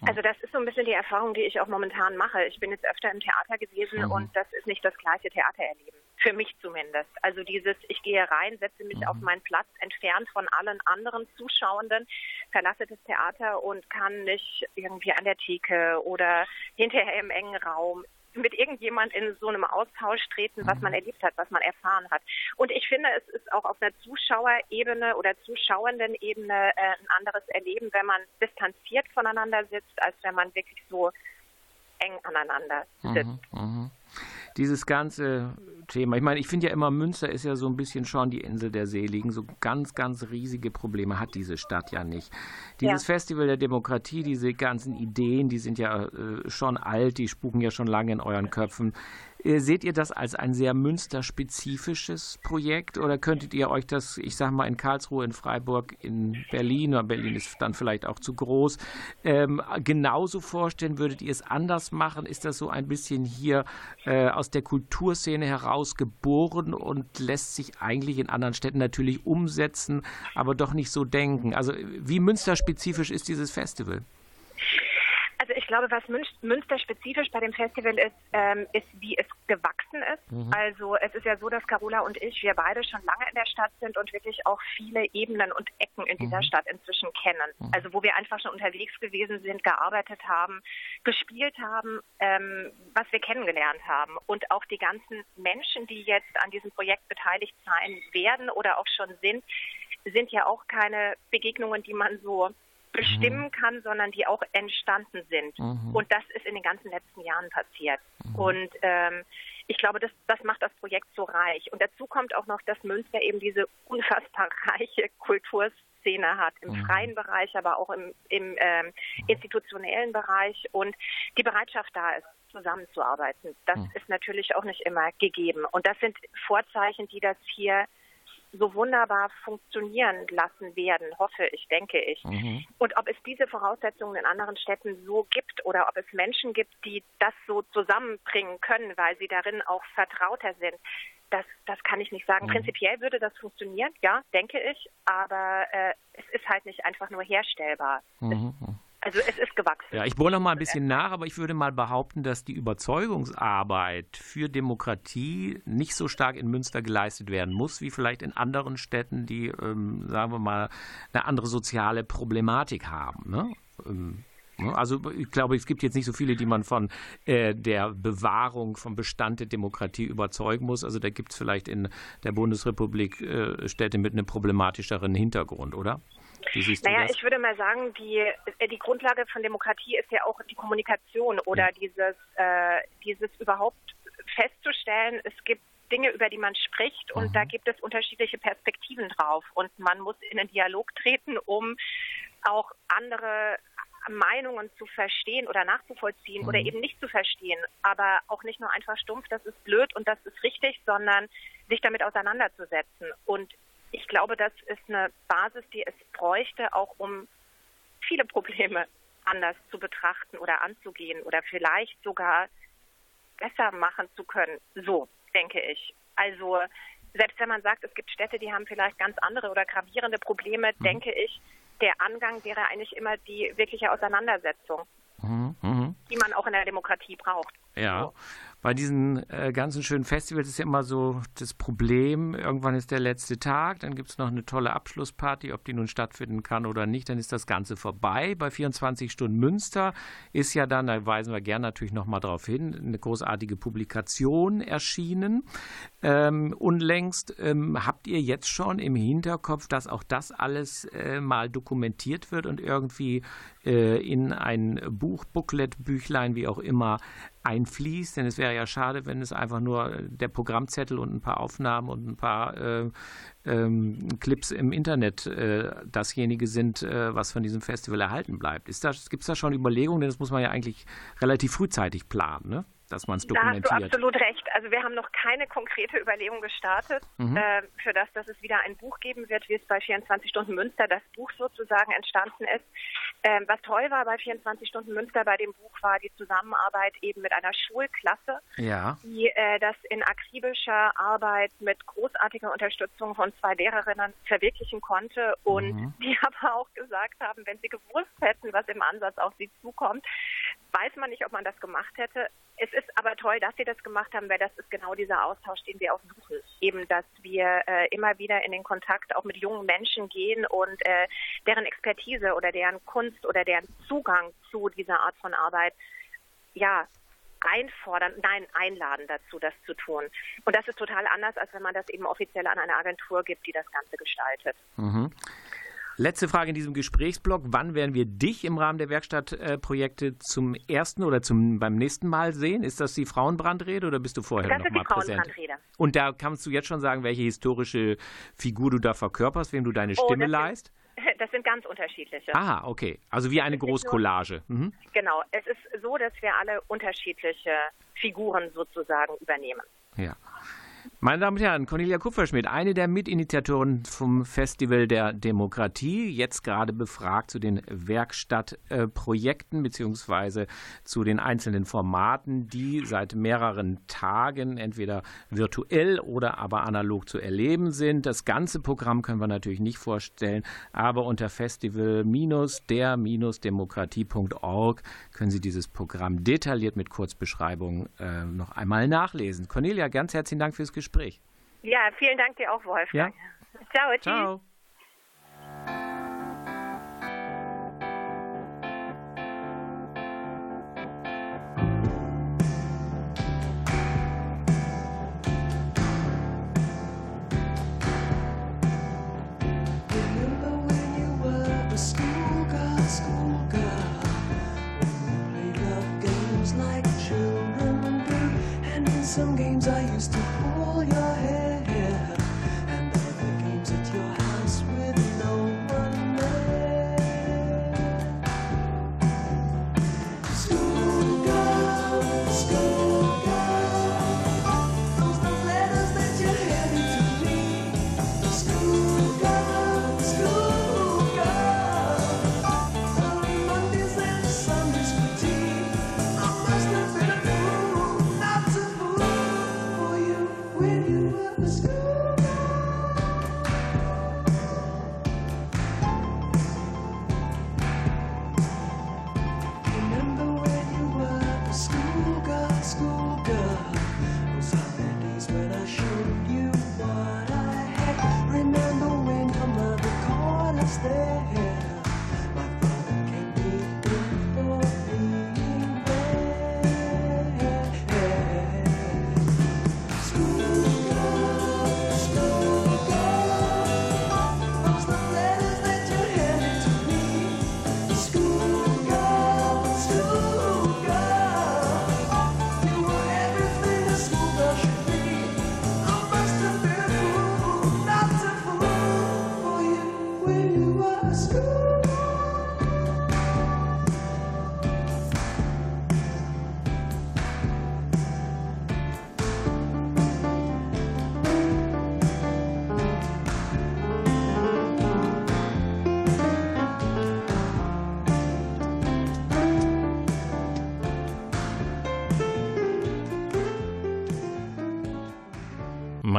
Also das ist so ein bisschen die Erfahrung, die ich auch momentan mache. Ich bin jetzt öfter im Theater gewesen mhm. und das ist nicht das gleiche Theatererleben. Für mich zumindest. Also dieses, ich gehe rein, setze mich mhm. auf meinen Platz, entfernt von allen anderen Zuschauenden, verlasse das Theater und kann nicht irgendwie an der Theke oder hinterher im engen Raum mit irgendjemand in so einem Austausch treten, was man mhm. erlebt hat, was man erfahren hat. Und ich finde, es ist auch auf einer Zuschauerebene oder zuschauenden Ebene äh, ein anderes Erleben, wenn man distanziert voneinander sitzt, als wenn man wirklich so eng aneinander sitzt. Mhm, mh
dieses ganze Thema. Ich meine, ich finde ja immer, Münster ist ja so ein bisschen schon die Insel der Seligen. So ganz, ganz riesige Probleme hat diese Stadt ja nicht. Dieses ja. Festival der Demokratie, diese ganzen Ideen, die sind ja äh, schon alt, die spuken ja schon lange in euren Köpfen. Äh, seht ihr das als ein sehr münsterspezifisches Projekt oder könntet ihr euch das, ich sage mal, in Karlsruhe, in Freiburg, in Berlin, oder Berlin ist dann vielleicht auch zu groß, ähm, genauso vorstellen? Würdet ihr es anders machen? Ist das so ein bisschen hier äh, aus der Kulturszene heraus geboren und lässt sich eigentlich in anderen Städten natürlich umsetzen, aber doch nicht so denken? Also wie münsterspezifisch ist dieses Festival?
Also ich glaube, was Münster spezifisch bei dem Festival ist, ähm, ist, wie es gewachsen ist. Mhm. Also es ist ja so, dass Carola und ich, wir beide schon lange in der Stadt sind und wirklich auch viele Ebenen und Ecken in dieser mhm. Stadt inzwischen kennen. Mhm. Also wo wir einfach schon unterwegs gewesen sind, gearbeitet haben, gespielt haben, ähm, was wir kennengelernt haben. Und auch die ganzen Menschen, die jetzt an diesem Projekt beteiligt sein werden oder auch schon sind, sind ja auch keine Begegnungen, die man so bestimmen mhm. kann, sondern die auch entstanden sind. Mhm. Und das ist in den ganzen letzten Jahren passiert. Mhm. Und ähm, ich glaube, das, das macht das Projekt so reich. Und dazu kommt auch noch, dass Münster eben diese unfassbar reiche Kulturszene hat, im mhm. freien Bereich, aber auch im, im ähm, institutionellen Bereich und die Bereitschaft da ist, zusammenzuarbeiten. Das mhm. ist natürlich auch nicht immer gegeben. Und das sind Vorzeichen, die das hier so wunderbar funktionieren lassen werden, hoffe ich, denke ich. Mhm. Und ob es diese Voraussetzungen in anderen Städten so gibt oder ob es Menschen gibt, die das so zusammenbringen können, weil sie darin auch vertrauter sind, das, das kann ich nicht sagen. Mhm. Prinzipiell würde das funktionieren, ja, denke ich, aber äh, es ist halt nicht einfach nur herstellbar. Mhm. Es, also es ist gewachsen.
Ja, ich bohre noch mal ein bisschen nach, aber ich würde mal behaupten, dass die Überzeugungsarbeit für Demokratie nicht so stark in Münster geleistet werden muss, wie vielleicht in anderen Städten, die, ähm, sagen wir mal, eine andere soziale Problematik haben. Ne? Ähm, ne? also ich glaube, es gibt jetzt nicht so viele, die man von äh, der Bewahrung vom Bestand der Demokratie überzeugen muss. Also da gibt es vielleicht in der Bundesrepublik äh, Städte mit einem problematischeren Hintergrund, oder?
Naja, ich würde mal sagen, die, äh, die Grundlage von Demokratie ist ja auch die Kommunikation oder ja. dieses, äh, dieses überhaupt festzustellen, es gibt Dinge, über die man spricht und mhm. da gibt es unterschiedliche Perspektiven drauf und man muss in einen Dialog treten, um auch andere Meinungen zu verstehen oder nachzuvollziehen mhm. oder eben nicht zu verstehen, aber auch nicht nur einfach stumpf, das ist blöd und das ist richtig, sondern sich damit auseinanderzusetzen. Und ich glaube, das ist eine Basis, die es bräuchte, auch um viele Probleme anders zu betrachten oder anzugehen oder vielleicht sogar besser machen zu können. So denke ich. Also selbst wenn man sagt, es gibt Städte, die haben vielleicht ganz andere oder gravierende Probleme, mhm. denke ich, der Angang wäre eigentlich immer die wirkliche Auseinandersetzung, mhm. mhm. die man auch in der Demokratie braucht.
Ja. So bei diesen äh, ganzen schönen Festivals ist ja immer so das Problem, irgendwann ist der letzte Tag, dann gibt es noch eine tolle Abschlussparty, ob die nun stattfinden kann oder nicht, dann ist das Ganze vorbei. Bei 24 Stunden Münster ist ja dann, da weisen wir gerne natürlich nochmal darauf hin, eine großartige Publikation erschienen. Ähm, unlängst ähm, habt ihr jetzt schon im Hinterkopf, dass auch das alles äh, mal dokumentiert wird und irgendwie äh, in ein Buch, Booklet, Büchlein, wie auch immer, einfließt. Denn es wäre ja schade, wenn es einfach nur der Programmzettel und ein paar Aufnahmen und ein paar äh, ähm, Clips im Internet äh, dasjenige sind, äh, was von diesem Festival erhalten bleibt. Gibt es da schon Überlegungen? Denn das muss man ja eigentlich relativ frühzeitig planen, ne? dass man es dokumentiert.
Da hast du absolut recht. Also wir haben noch keine konkrete Überlegung gestartet, mhm. äh, für das, dass es wieder ein Buch geben wird, wie es bei 24 Stunden Münster das Buch sozusagen entstanden ist. Ähm, was toll war bei 24 Stunden Münster bei dem Buch war die Zusammenarbeit eben mit einer Schulklasse,
ja.
die äh, das in akribischer Arbeit mit großartiger Unterstützung von zwei Lehrerinnen verwirklichen konnte und mhm. die aber auch gesagt haben, wenn sie gewusst hätten, was im Ansatz auf sie zukommt, weiß man nicht, ob man das gemacht hätte. Es ist aber toll, dass Sie das gemacht haben, weil das ist genau dieser Austausch, den wir auch suchen. Eben, dass wir äh, immer wieder in den Kontakt auch mit jungen Menschen gehen und äh, deren Expertise oder deren Kunst oder deren Zugang zu dieser Art von Arbeit, ja, einfordern, nein, einladen dazu, das zu tun. Und das ist total anders, als wenn man das eben offiziell an eine Agentur gibt, die das Ganze gestaltet.
Mhm. Letzte Frage in diesem Gesprächsblock. Wann werden wir dich im Rahmen der Werkstattprojekte zum ersten oder zum, beim nächsten Mal sehen? Ist das die Frauenbrandrede oder bist du vorher
das
noch mal präsent? Und da kannst du jetzt schon sagen, welche historische Figur du da verkörperst, wem du deine oh, Stimme leist?
Das sind ganz unterschiedliche.
Aha, okay. Also wie eine Großcollage.
Mhm. Genau. Es ist so, dass wir alle unterschiedliche Figuren sozusagen übernehmen.
Ja. Meine Damen und Herren, Cornelia Kupferschmidt, eine der Mitinitiatoren vom Festival der Demokratie, jetzt gerade befragt zu den Werkstattprojekten beziehungsweise zu den einzelnen Formaten, die seit mehreren Tagen entweder virtuell oder aber analog zu erleben sind. Das ganze Programm können wir natürlich nicht vorstellen, aber unter festival-der-demokratie.org können Sie dieses Programm detailliert mit Kurzbeschreibung äh, noch einmal nachlesen. Cornelia, ganz herzlichen Dank fürs Gespräch. Gespräch.
Ja, vielen Dank dir auch, Wolfgang. Ja. Ciao, tschüss. Ciao.
some games I used to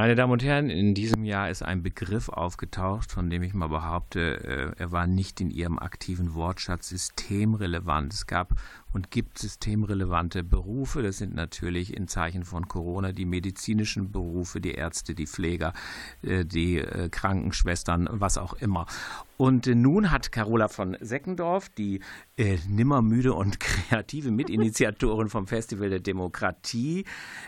Meine Damen und Herren, in diesem Jahr ist ein Begriff aufgetaucht, von dem ich mal behaupte, äh, er war nicht in Ihrem aktiven Wortschatz systemrelevant. Es gab und gibt systemrelevante Berufe. Das sind natürlich in Zeichen von Corona die medizinischen Berufe, die Ärzte, die Pfleger, äh, die äh, Krankenschwestern, was auch immer. Und nun hat Carola von Seckendorf, die äh, nimmermüde und kreative Mitinitiatorin vom Festival der Demokratie,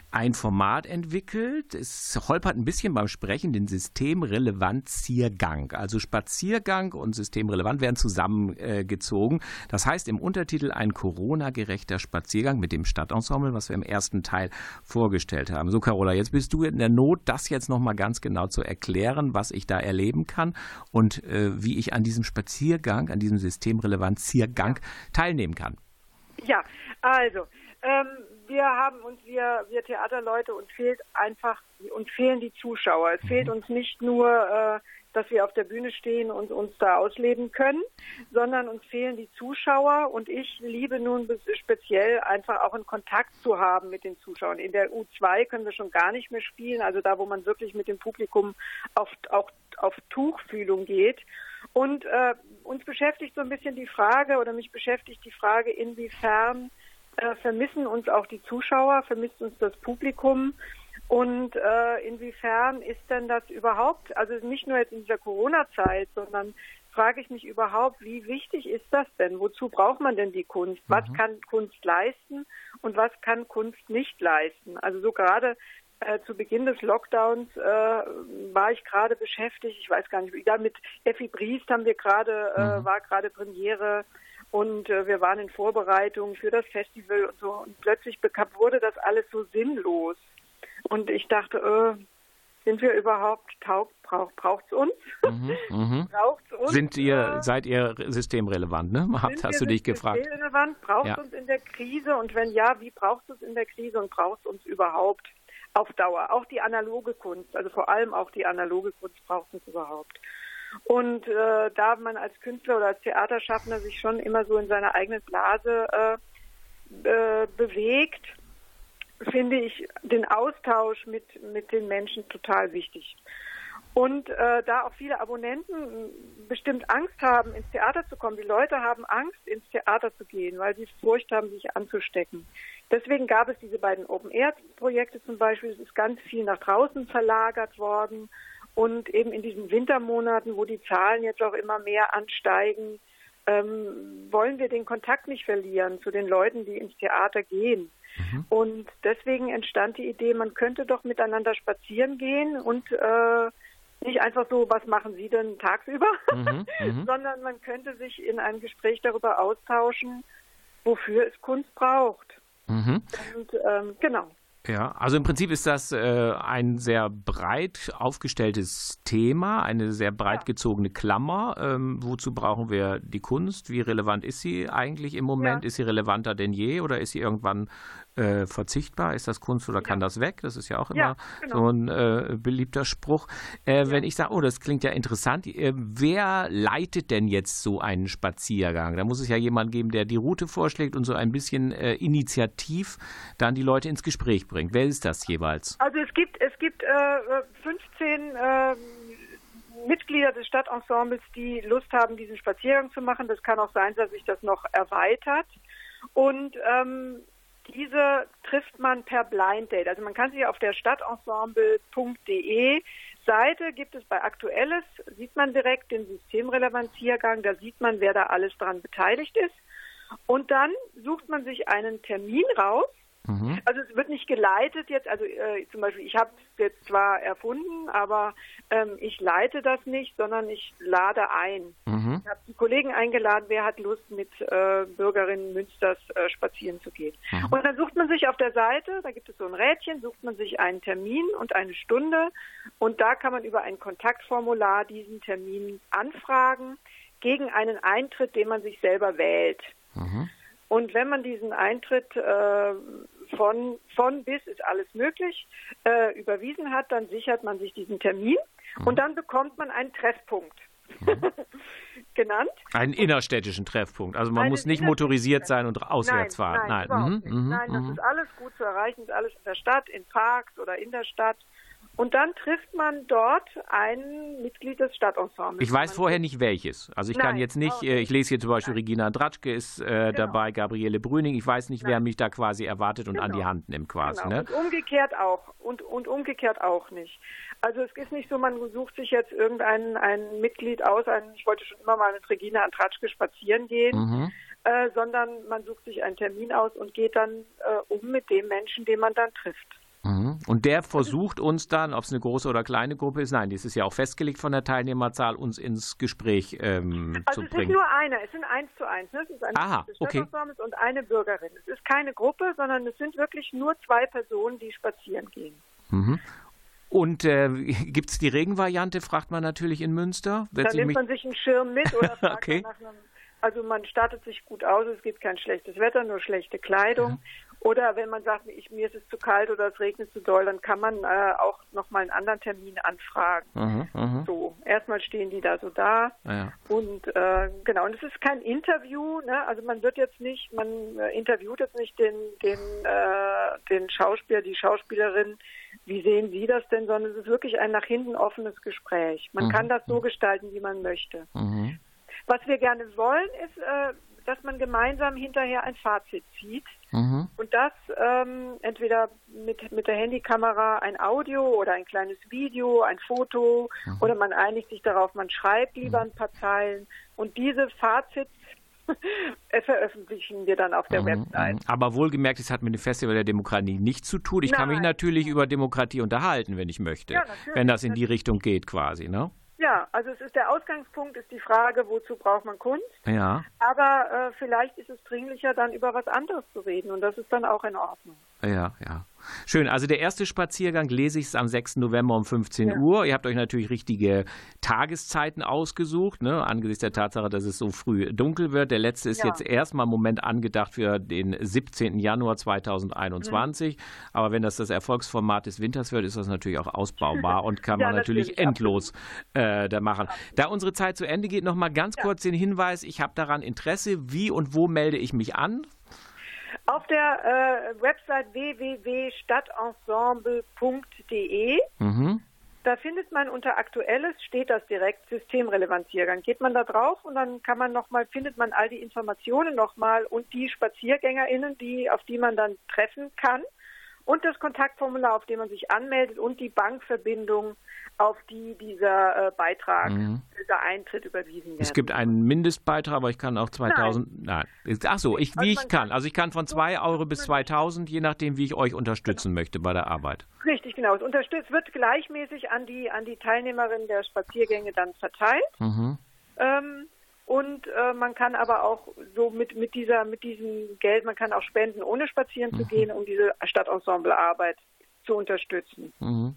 ein Format entwickelt. Es holpert ein bisschen beim Sprechen, denn Systemrelevanziergang. Also Spaziergang und Systemrelevant werden zusammengezogen. Das heißt im Untertitel ein Corona-gerechter Spaziergang mit dem Stadtensemble, was wir im ersten Teil vorgestellt haben. So, Carola, jetzt bist du in der Not, das jetzt nochmal ganz genau zu erklären, was ich da erleben kann und äh, wie ich an diesem Spaziergang, an diesem Systemrelevanziergang teilnehmen kann.
Ja, also ähm, wir haben uns, wir, wir Theaterleute, uns fehlt einfach, uns fehlen die Zuschauer. Es mhm. fehlt uns nicht nur, äh, dass wir auf der Bühne stehen und uns da ausleben können, sondern uns fehlen die Zuschauer und ich liebe nun speziell einfach auch einen Kontakt zu haben mit den Zuschauern. In der U2 können wir schon gar nicht mehr spielen, also da, wo man wirklich mit dem Publikum auf, auch auf Tuchfühlung geht. Und äh, uns beschäftigt so ein bisschen die Frage oder mich beschäftigt die Frage, inwiefern äh, vermissen uns auch die Zuschauer, vermisst uns das Publikum. Und äh, inwiefern ist denn das überhaupt, also nicht nur jetzt in dieser Corona-Zeit, sondern frage ich mich überhaupt, wie wichtig ist das denn? Wozu braucht man denn die Kunst? Mhm. Was kann Kunst leisten und was kann Kunst nicht leisten? Also so gerade äh, zu Beginn des Lockdowns äh, war ich gerade beschäftigt, ich weiß gar nicht, ja, mit Effi Briest haben wir gerade, äh, mhm. war gerade Premiere und äh, wir waren in Vorbereitung für das Festival und so. Und plötzlich bekam, wurde das alles so sinnlos. Und ich dachte, äh, sind wir überhaupt taub? Braucht braucht's uns?
Mhm, mhm. braucht's uns? Sind ihr, äh, seid ihr systemrelevant, ne? Habt, hast du dich gefragt?
Systemrelevant? Braucht ja. uns in der Krise? Und wenn ja, wie braucht es in der Krise und braucht es uns überhaupt auf Dauer? Auch die analoge Kunst, also vor allem auch die analoge Kunst braucht uns überhaupt. Und äh, da man als Künstler oder als Theaterschaffender sich schon immer so in seiner eigenen Blase äh, äh, bewegt, finde ich den Austausch mit, mit den Menschen total wichtig. Und äh, da auch viele Abonnenten bestimmt Angst haben, ins Theater zu kommen. Die Leute haben Angst, ins Theater zu gehen, weil sie Furcht haben, sich anzustecken. Deswegen gab es diese beiden Open-Air-Projekte zum Beispiel. Es ist ganz viel nach draußen verlagert worden. Und eben in diesen Wintermonaten, wo die Zahlen jetzt auch immer mehr ansteigen, ähm, wollen wir den Kontakt nicht verlieren zu den Leuten, die ins Theater gehen. Mhm. Und deswegen entstand die Idee, man könnte doch miteinander spazieren gehen und äh, nicht einfach so, was machen Sie denn tagsüber, mhm. Mhm. sondern man könnte sich in einem Gespräch darüber austauschen, wofür es Kunst braucht. Mhm. Und ähm, genau.
Ja, also im Prinzip ist das äh, ein sehr breit aufgestelltes Thema, eine sehr breit gezogene Klammer. Ähm, wozu brauchen wir die Kunst? Wie relevant ist sie eigentlich im Moment? Ja. Ist sie relevanter denn je oder ist sie irgendwann äh, verzichtbar? Ist das Kunst oder kann das weg? Das ist ja auch immer ja, genau. so ein äh, beliebter Spruch. Äh, ja. Wenn ich sage, oh, das klingt ja interessant, äh, wer leitet denn jetzt so einen Spaziergang? Da muss es ja jemand geben, der die Route vorschlägt und so ein bisschen äh, initiativ dann die Leute ins Gespräch bringt. Wer ist das jeweils?
Also es gibt, es gibt 15 äh, Mitglieder des Stadtensembles, die Lust haben, diesen Spaziergang zu machen. Das kann auch sein, dass sich das noch erweitert. Und ähm, diese trifft man per Blind Date. Also man kann sich auf der stadtensemble.de Seite gibt es bei Aktuelles, sieht man direkt den Systemrelevanziergang, da sieht man, wer da alles dran beteiligt ist. Und dann sucht man sich einen Termin raus Mhm. Also es wird nicht geleitet jetzt, also äh, zum Beispiel, ich habe es jetzt zwar erfunden, aber ähm, ich leite das nicht, sondern ich lade ein. Mhm. Ich habe die Kollegen eingeladen, wer hat Lust, mit äh, Bürgerinnen Münsters äh, spazieren zu gehen. Mhm. Und dann sucht man sich auf der Seite, da gibt es so ein Rädchen, sucht man sich einen Termin und eine Stunde und da kann man über ein Kontaktformular diesen Termin anfragen gegen einen Eintritt, den man sich selber wählt. Mhm. Und wenn man diesen Eintritt äh, von, von bis ist alles möglich, äh, überwiesen hat, dann sichert man sich diesen Termin mhm. und dann bekommt man einen Treffpunkt. Mhm. genannt.
Einen innerstädtischen Treffpunkt. Also man muss nicht motorisiert sein und auswärts
nein,
fahren.
Nein, nein. Mhm, nein das mhm. ist alles gut zu erreichen, ist alles in der Stadt, in Parks oder in der Stadt. Und dann trifft man dort ein Mitglied des Stadtensembles.
Ich weiß vorher nicht welches. Also ich Nein, kann jetzt nicht, äh, ich lese hier zum Beispiel Nein. Regina Dratschke ist äh, genau. dabei, Gabriele Brüning. Ich weiß nicht, Nein. wer mich da quasi erwartet und genau. an die genau. Hand nimmt quasi.
Genau.
Ne?
Und umgekehrt auch. Und, und umgekehrt auch nicht. Also es ist nicht so, man sucht sich jetzt irgendein ein Mitglied aus, ein, ich wollte schon immer mal mit Regina Dratschke spazieren gehen. Mhm. Äh, sondern man sucht sich einen Termin aus und geht dann äh, um mit dem Menschen, den man dann trifft.
Mhm. Mhm. Und der versucht uns dann, ob es eine große oder kleine Gruppe ist, nein, dies ist ja auch festgelegt von der Teilnehmerzahl, uns ins Gespräch ähm,
also
zu
es
bringen.
ist nur einer, es sind eins zu eins. Ne? Es ist ein
Aha, okay.
Und eine Bürgerin. Es ist keine Gruppe, sondern es sind wirklich nur zwei Personen, die spazieren gehen.
Mhm. Und äh, gibt es die Regenvariante, fragt man natürlich in Münster.
Da nimmt man sich einen Schirm mit oder fragt
Okay.
man nach einem, also man startet sich gut aus, es gibt kein schlechtes Wetter, nur schlechte Kleidung. Oder wenn man sagt, ich, mir ist es zu kalt oder es regnet zu doll, dann kann man äh, auch nochmal einen anderen Termin anfragen.
Mhm, mhm.
So, erstmal stehen die da so da.
Ja.
Und äh, genau, und es ist kein Interview, ne? Also man wird jetzt nicht, man äh, interviewt jetzt nicht den, den, äh, den Schauspieler, die Schauspielerin, wie sehen Sie das denn, sondern es ist wirklich ein nach hinten offenes Gespräch. Man
Mhm.
kann das so gestalten, wie man möchte. Was wir gerne wollen, ist, äh, dass man gemeinsam hinterher ein Fazit zieht.
Mhm.
Und das ähm, entweder mit, mit der Handykamera ein Audio oder ein kleines Video, ein Foto oder man einigt sich darauf, man schreibt lieber ein paar Zeilen und diese Fazits äh, veröffentlichen wir dann auf der Website.
Mhm. Aber wohlgemerkt, es hat mit dem Festival der Demokratie nichts zu tun. Ich kann mich
Nein.
natürlich über Demokratie unterhalten, wenn ich möchte.
Ja,
wenn das in die Richtung geht quasi, ne?
Ja, also es ist der Ausgangspunkt, ist die Frage, wozu braucht man Kunst?
Ja,
Aber äh, vielleicht ist es dringlicher, dann über was anderes zu reden und das ist dann auch in Ordnung.
Ja, ja. Schön. Also der erste Spaziergang lese ich es am 6. November um 15
Ja.
Uhr. Ihr habt euch natürlich richtige Tageszeiten ausgesucht, ne? angesichts der Tatsache, dass es so früh dunkel wird. Der letzte ist
Ja.
jetzt erstmal im Moment angedacht für den 17. Januar 2021.
Mhm.
Aber wenn das das Erfolgsformat des Winters wird, ist das natürlich auch ausbaubar und kann
Ja,
man natürlich,
natürlich,
endlos äh, da machen. Da unsere Zeit zu Ende geht, noch mal ganz kurz den Hinweis, ich habe daran Interesse. Wie und wo melde ich mich an?
Auf der äh, Website www.stadtensemble.de
Mhm.
Da findet man unter Aktuelles steht das direkt Systemrelevanziergang. Geht man da drauf und dann kann man noch mal findet man all die Informationen nochmal und die SpaziergängerInnen, die auf die man dann treffen kann und das Kontaktformular, auf dem man sich anmeldet und die Bankverbindung, auf die dieser äh, Beitrag, dieser Eintritt überwiesen wird.
Mhm. Es gibt einen Mindestbeitrag, aber ich kann auch 2000. Nein. Ach so, ich, wie
Also
ich kann. Also ich kann von 2 Euro bis 2000, je nachdem, wie ich euch unterstützen möchte bei der Arbeit.
Richtig, genau. Es unterstützt wird gleichmäßig an die an die Teilnehmerinnen der Spaziergänge dann verteilt.
Mhm.
Ähm, und äh, man kann aber auch so mit, mit dieser, mit diesem Geld, man kann auch spenden, ohne spazieren
Mhm.
zu gehen, um diese Stadtensemblearbeit zu unterstützen.
Mhm.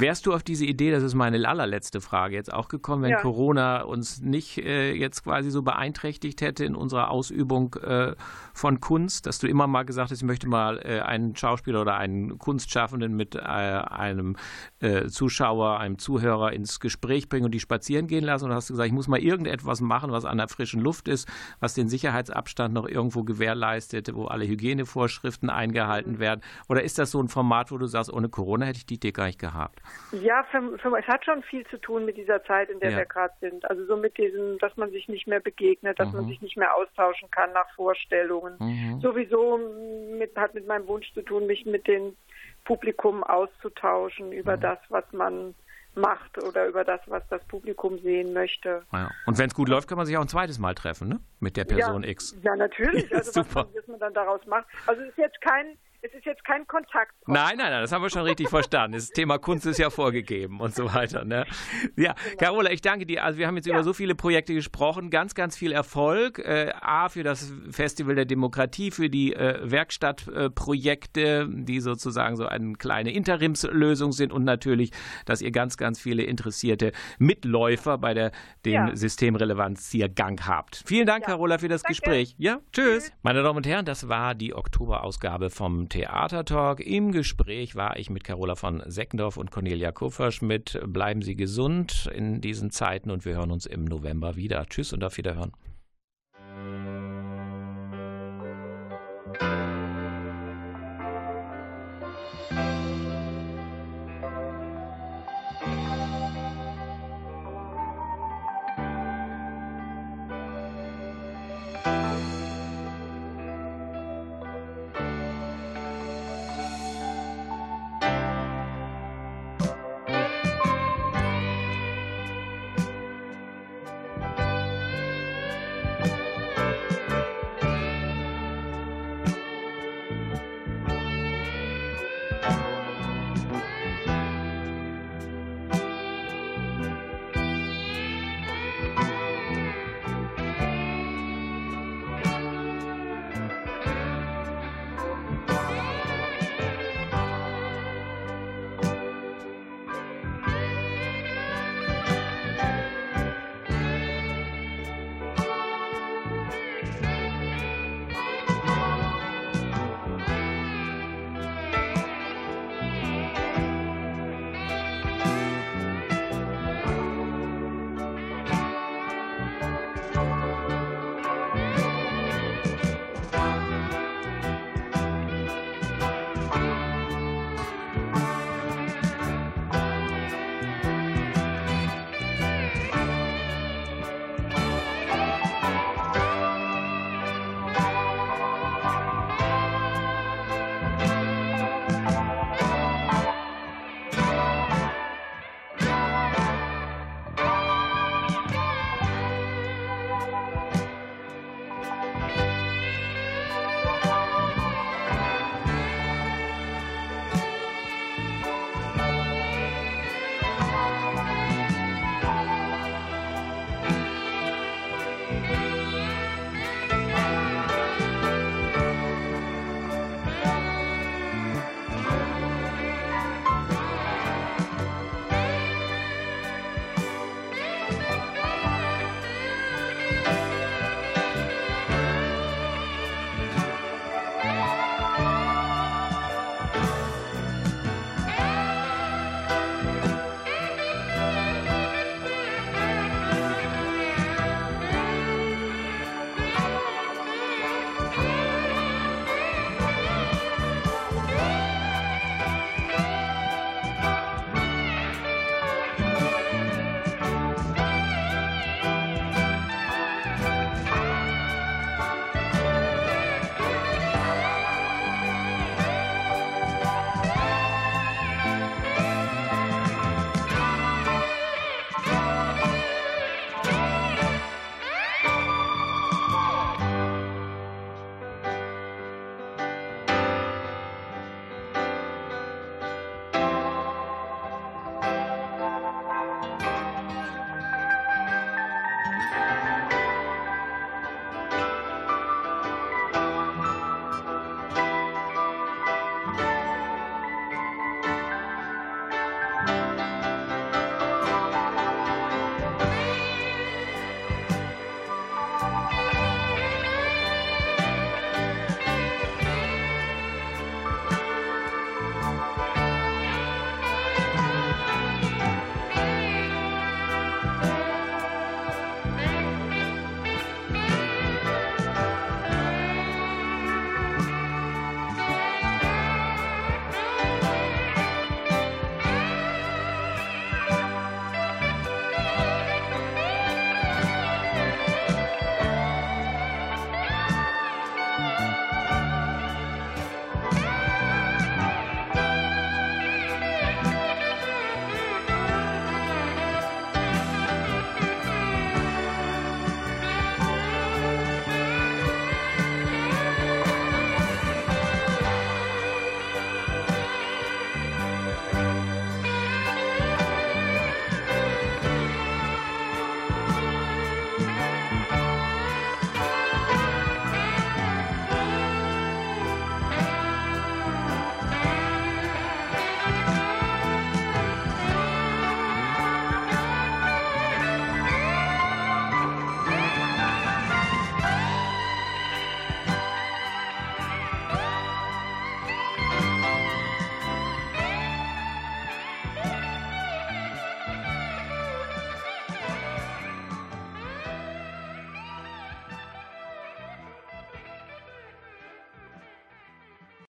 Wärst du auf diese Idee, das ist meine allerletzte Frage, jetzt auch gekommen, wenn
Ja.
Corona uns nicht äh, jetzt quasi so beeinträchtigt hätte in unserer Ausübung äh, von Kunst, dass du immer mal gesagt hast, ich möchte mal äh, einen Schauspieler oder einen Kunstschaffenden mit äh, einem äh, Zuschauer, einem Zuhörer ins Gespräch bringen und die spazieren gehen lassen und hast du gesagt, ich muss mal irgendetwas machen, was an der frischen Luft ist, was den Sicherheitsabstand noch irgendwo gewährleistet, wo alle Hygienevorschriften eingehalten werden? Oder ist das so ein Format, wo du sagst, ohne Corona hätte ich die Idee gar nicht gehabt?
Ja, für, für, es hat schon viel zu tun mit dieser Zeit, in der
Ja.
wir gerade sind. Also so mit diesem, dass man sich nicht mehr begegnet, dass man
Mhm.
sich nicht mehr austauschen kann nach Vorstellungen.
Mhm.
Sowieso mit, hat mit meinem Wunsch zu tun, mich mit dem Publikum auszutauschen über
Mhm.
das, was man macht oder über das, was das Publikum sehen möchte.
Ja. Und wenn es gut läuft, kann man sich auch ein zweites Mal treffen, ne? Mit der Person
ja,
X.
Ja, natürlich. Also was
Super.
man, was man dann daraus macht. Also es ist jetzt kein, es ist jetzt kein Kontakt.
Nein, nein, nein, das haben wir schon richtig verstanden. Das Thema Kunst ist ja vorgegeben und so weiter. Ne? Ja, Carola, ich danke dir. Also wir haben jetzt über so viele Projekte gesprochen. Ganz, ganz viel Erfolg. Äh, A, für das Festival der Demokratie, für die äh, Werkstattprojekte, die sozusagen so eine kleine Interimslösung sind und natürlich, dass ihr ganz, ganz viele interessierte Mitläufer bei der, dem
Ja.
Systemrelevanziergang habt. Vielen Dank,
Ja.
Carola, für das
Danke.
Gespräch. Ja, tschüss. Meine Damen und Herren, das war die Oktoberausgabe vom zum Theatertalk. Im Gespräch war ich mit Carola von Seckendorf und Cornelia Kufferschmidt. Bleiben Sie gesund in diesen Zeiten und wir hören uns im November wieder. Tschüss und auf Wiederhören.